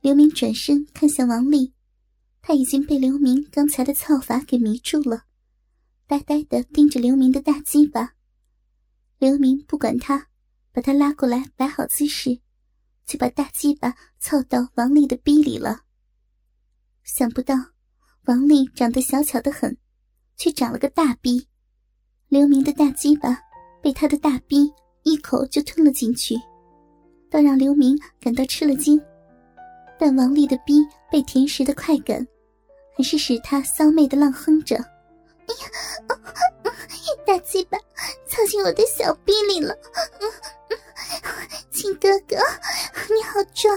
刘明转身看向王丽，他已经被刘明刚才的操法给迷住了，呆呆的盯着刘明的大鸡巴。刘明不管他，把他拉过来摆好姿势，就把大鸡巴凑到王丽的逼里了。想不到王丽长得小巧的很，却长了个大逼。刘明的大鸡巴被他的大逼一口就吞了进去，倒让刘明感到吃了惊。但王丽的逼被甜食的快感，还是使他骚媚的浪哼着：“哎呀，大鸡巴操进我的小逼里了！嗯亲哥哥，你好壮，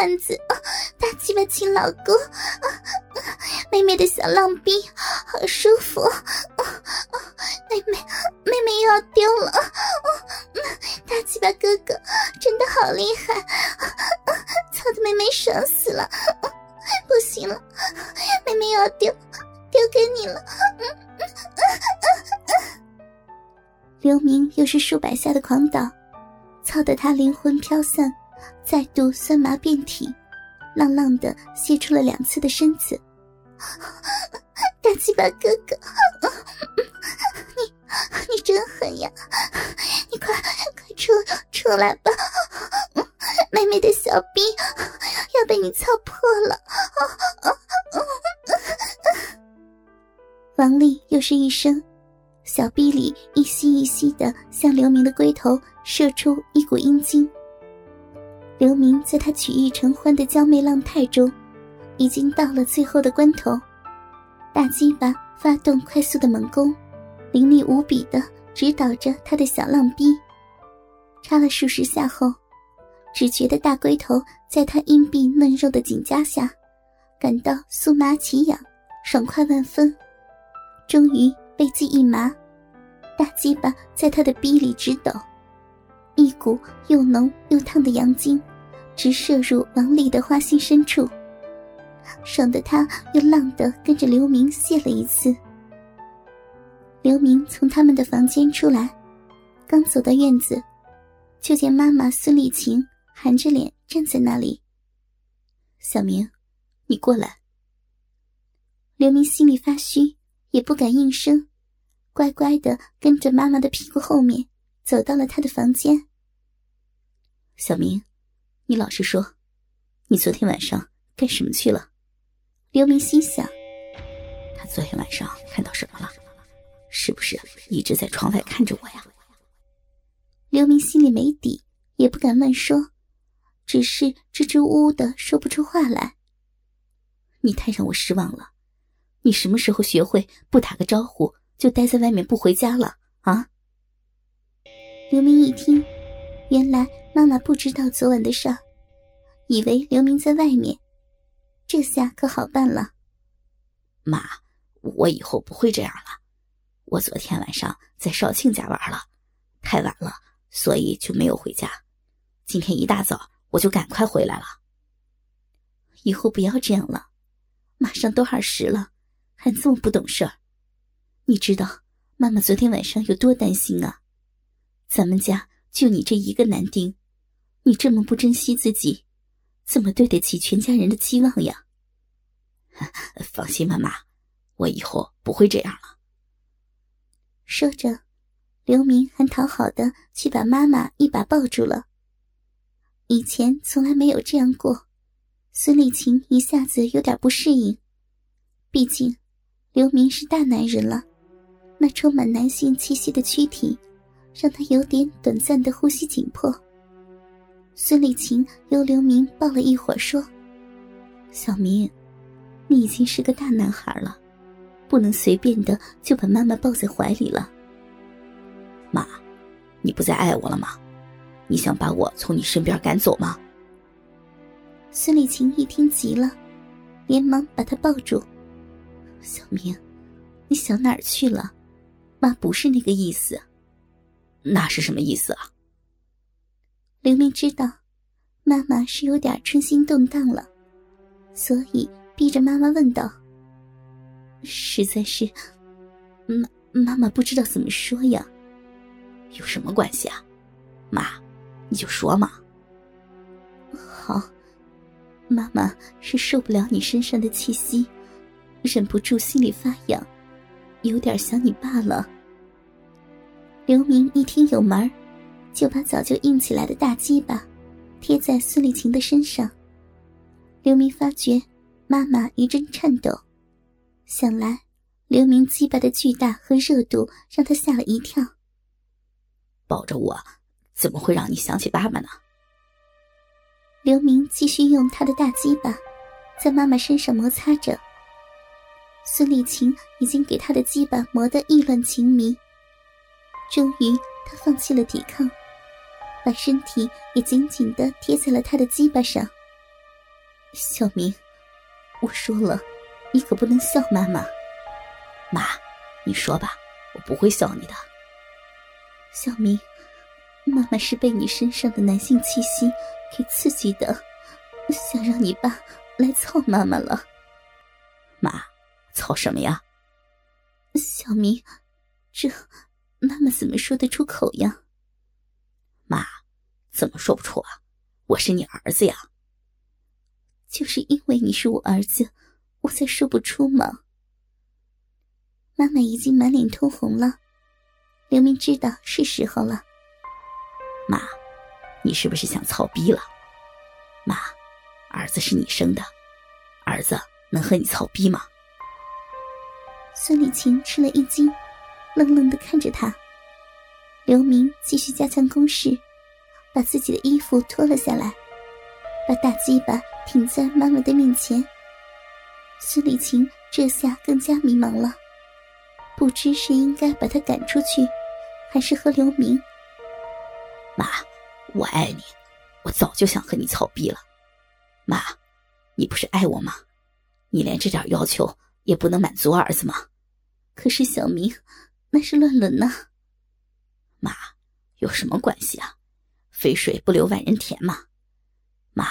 汉子，大鸡巴亲老公，妹妹的小浪逼，好舒服！妹妹，妹妹又要丢了！大鸡巴哥哥真的好厉害，操的妹妹爽死了！不行了，妹妹又要丢，丢给你了！刘明又是数百下的狂倒，操得他灵魂飘散，再度酸麻遍体，浪浪的泄出了两次的身子。大鸡巴哥哥，你你真狠呀！你快快出出来吧，妹妹的小逼要被你操破了！王丽又是一声。小臂里一吸一吸的向刘明的龟头射出一股阴茎。刘明在他曲意成欢的娇媚浪态中，已经到了最后的关头，大鸡巴发动快速的猛攻，凌厉无比的指导着他的小浪逼。插了数十下后，只觉得大龟头在他阴壁嫩肉的紧夹下，感到酥麻奇痒，爽快万分，终于背脊一麻。大鸡巴在他的逼里直抖，一股又浓又烫的阳精直射入王丽的花心深处，爽得他又浪的跟着刘明泄了一次。刘明从他们的房间出来，刚走到院子，就见妈妈孙丽琴含着脸站在那里。小明，你过来。刘明心里发虚，也不敢应声。乖乖的跟着妈妈的屁股后面走到了他的房间。小明，你老实说，你昨天晚上干什么去了？刘明心想，他昨天晚上看到什么了？是不是一直在窗外看着我呀？刘明心里没底，也不敢乱说，只是支支吾吾的说不出话来。你太让我失望了，你什么时候学会不打个招呼？就待在外面不回家了啊！刘明一听，原来妈妈不知道昨晚的事儿，以为刘明在外面，这下可好办了。妈，我以后不会这样了。我昨天晚上在少庆家玩了，太晚了，所以就没有回家。今天一大早我就赶快回来了。以后不要这样了，马上都二十了，还这么不懂事儿。你知道妈妈昨天晚上有多担心啊？咱们家就你这一个男丁，你这么不珍惜自己，怎么对得起全家人的期望呀？放心，妈妈，我以后不会这样了。说着，刘明还讨好的去把妈妈一把抱住了。以前从来没有这样过，孙丽琴一下子有点不适应，毕竟刘明是大男人了。那充满男性气息的躯体，让他有点短暂的呼吸紧迫。孙丽琴由刘明抱了一会儿，说：“小明，你已经是个大男孩了，不能随便的就把妈妈抱在怀里了。”妈，你不再爱我了吗？你想把我从你身边赶走吗？孙丽琴一听急了，连忙把他抱住：“小明，你想哪儿去了？”妈不是那个意思。那是什么意思啊？刘明知道，妈妈是有点春心动荡了，所以逼着妈妈问道：“实在是，妈妈妈不知道怎么说呀。”有什么关系啊，妈，你就说嘛。好，妈妈是受不了你身上的气息，忍不住心里发痒，有点想你爸了。刘明一听有门就把早就硬起来的大鸡巴贴在孙丽琴的身上。刘明发觉妈妈一阵颤抖，想来刘明鸡巴的巨大和热度让他吓了一跳。抱着我，怎么会让你想起爸爸呢？刘明继续用他的大鸡巴在妈妈身上摩擦着。孙丽琴已经给他的鸡巴磨得意乱情迷，终于他放弃了抵抗，把身体也紧紧的贴在了他的鸡巴上。小明，我说了，你可不能笑妈妈。妈，你说吧，我不会笑你的。小明，妈妈是被你身上的男性气息给刺激的，想让你爸来操妈妈了。妈，操什么呀？小明，这妈妈怎么说得出口呀？妈，怎么说不出啊？我是你儿子呀。就是因为你是我儿子，我才说不出嘛。妈妈已经满脸通红了。刘明知道是时候了。妈，你是不是想操逼了？妈，儿子是你生的，儿子能和你操逼吗？孙丽琴吃了一惊，愣愣的看着他。刘明继续加强攻势，把自己的衣服脱了下来，把大鸡巴挺在妈妈的面前。孙丽琴这下更加迷茫了，不知是应该把他赶出去。还是和刘明，妈，我爱你，我早就想和你操逼了。妈，你不是爱我吗？你连这点要求也不能满足儿子吗？可是小明，那是乱伦呢。妈，有什么关系啊？肥水不流外人田嘛。妈，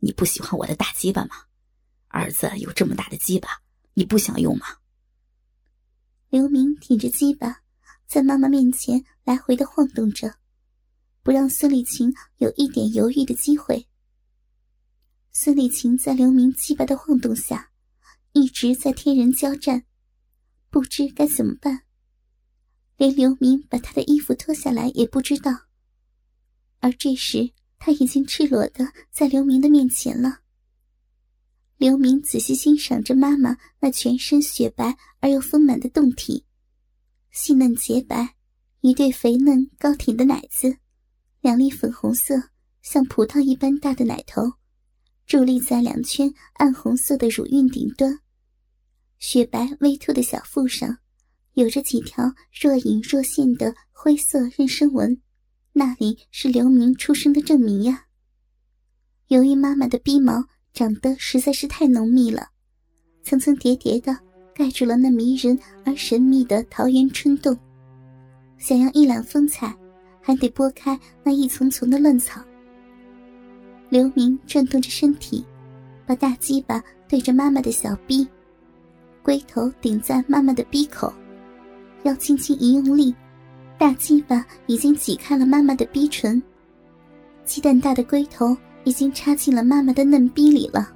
你不喜欢我的大鸡巴吗？儿子有这么大的鸡巴，你不想用吗？刘明挺着鸡巴。在妈妈面前来回的晃动着，不让孙丽琴有一点犹豫的机会。孙丽琴在刘明鸡巴的晃动下，一直在天人交战，不知该怎么办，连刘明把他的衣服脱下来也不知道。而这时，他已经赤裸的在刘明的面前了。刘明仔细欣赏着妈妈那全身雪白而又丰满的胴体。细嫩洁白，一对肥嫩高挺的奶子，两粒粉红色像葡萄一般大的奶头，伫立在两圈暗红色的乳晕顶端。雪白微凸的小腹上，有着几条若隐若现的灰色妊娠纹，那里是刘明出生的证明呀。由于妈妈的逼毛长得实在是太浓密了，层层叠叠的。盖住了那迷人而神秘的桃源春洞，想要一览风采，还得拨开那一丛丛的乱草。刘明转动着身体，把大鸡巴对着妈妈的小臂，龟头顶在妈妈的鼻口，要轻轻一用力，大鸡巴已经挤开了妈妈的逼唇，鸡蛋大的龟头已经插进了妈妈的嫩逼里了。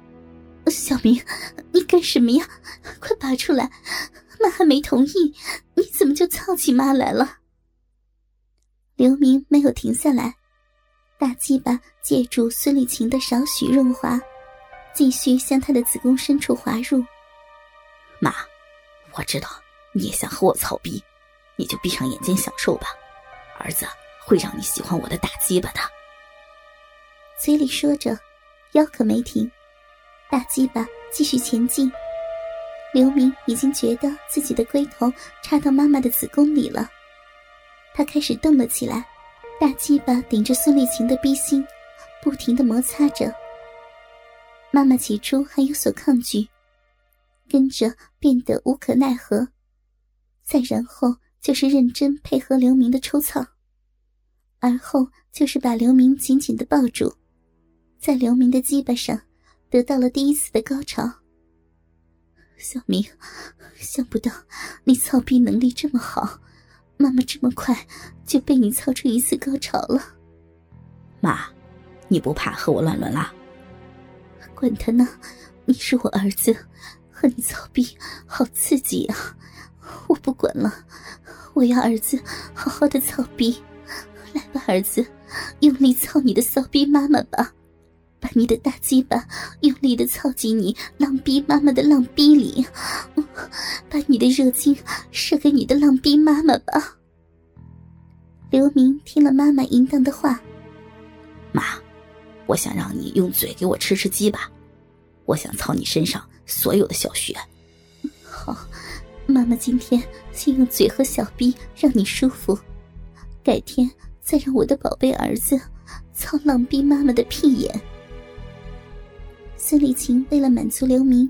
小明，你干什么呀？快拔出来！妈还没同意，你怎么就操起妈来了？刘明没有停下来，大鸡巴借助孙丽琴的少许润滑，继续向她的子宫深处滑入。妈，我知道你也想和我操逼，你就闭上眼睛享受吧。儿子会让你喜欢我的大鸡巴的。嘴里说着，腰可没停。大鸡巴继续前进，刘明已经觉得自己的龟头插到妈妈的子宫里了，他开始动了起来，大鸡巴顶着孙丽琴的逼心，不停的摩擦着。妈妈起初还有所抗拒，跟着变得无可奈何，再然后就是认真配合刘明的抽操。而后就是把刘明紧紧的抱住，在刘明的鸡巴上得到了第一次的高潮。小明，想不到你操逼能力这么好，妈妈这么快就被你操出一次高潮了。妈，你不怕和我乱伦啦？管他呢，你是我儿子，和你操逼好刺激啊！我不管了，我要儿子好好的操逼。来吧，儿子，用力操你的骚逼妈妈吧，把你的大鸡巴用力的操进你浪逼妈妈的浪逼里，把你的热精射给你的浪逼妈妈吧。刘明听了妈妈淫荡的话，妈，我想让你用嘴给我吃吃鸡巴，我想操你身上所有的小穴。好，妈妈今天先用嘴和小逼让你舒服，改天。再让我的宝贝儿子操浪逼妈妈的屁眼。孙丽琴为了满足刘明，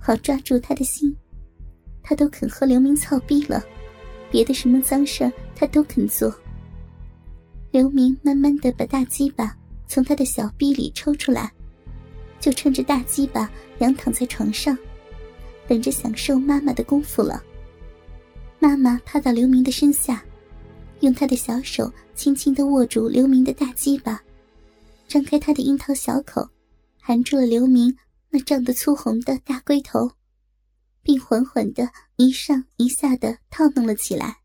好抓住他的心，他都肯和刘明操逼了，别的什么脏事儿他都肯做。刘明慢慢的把大鸡巴从他的小逼里抽出来，就趁着大鸡巴仰躺在床上，等着享受妈妈的功夫了。妈妈趴到刘明的身下。用她的小手轻轻的握住刘明的大鸡巴，张开她的樱桃小口，含住了刘明那胀得粗红的大龟头，并缓缓的一上一下的套弄了起来。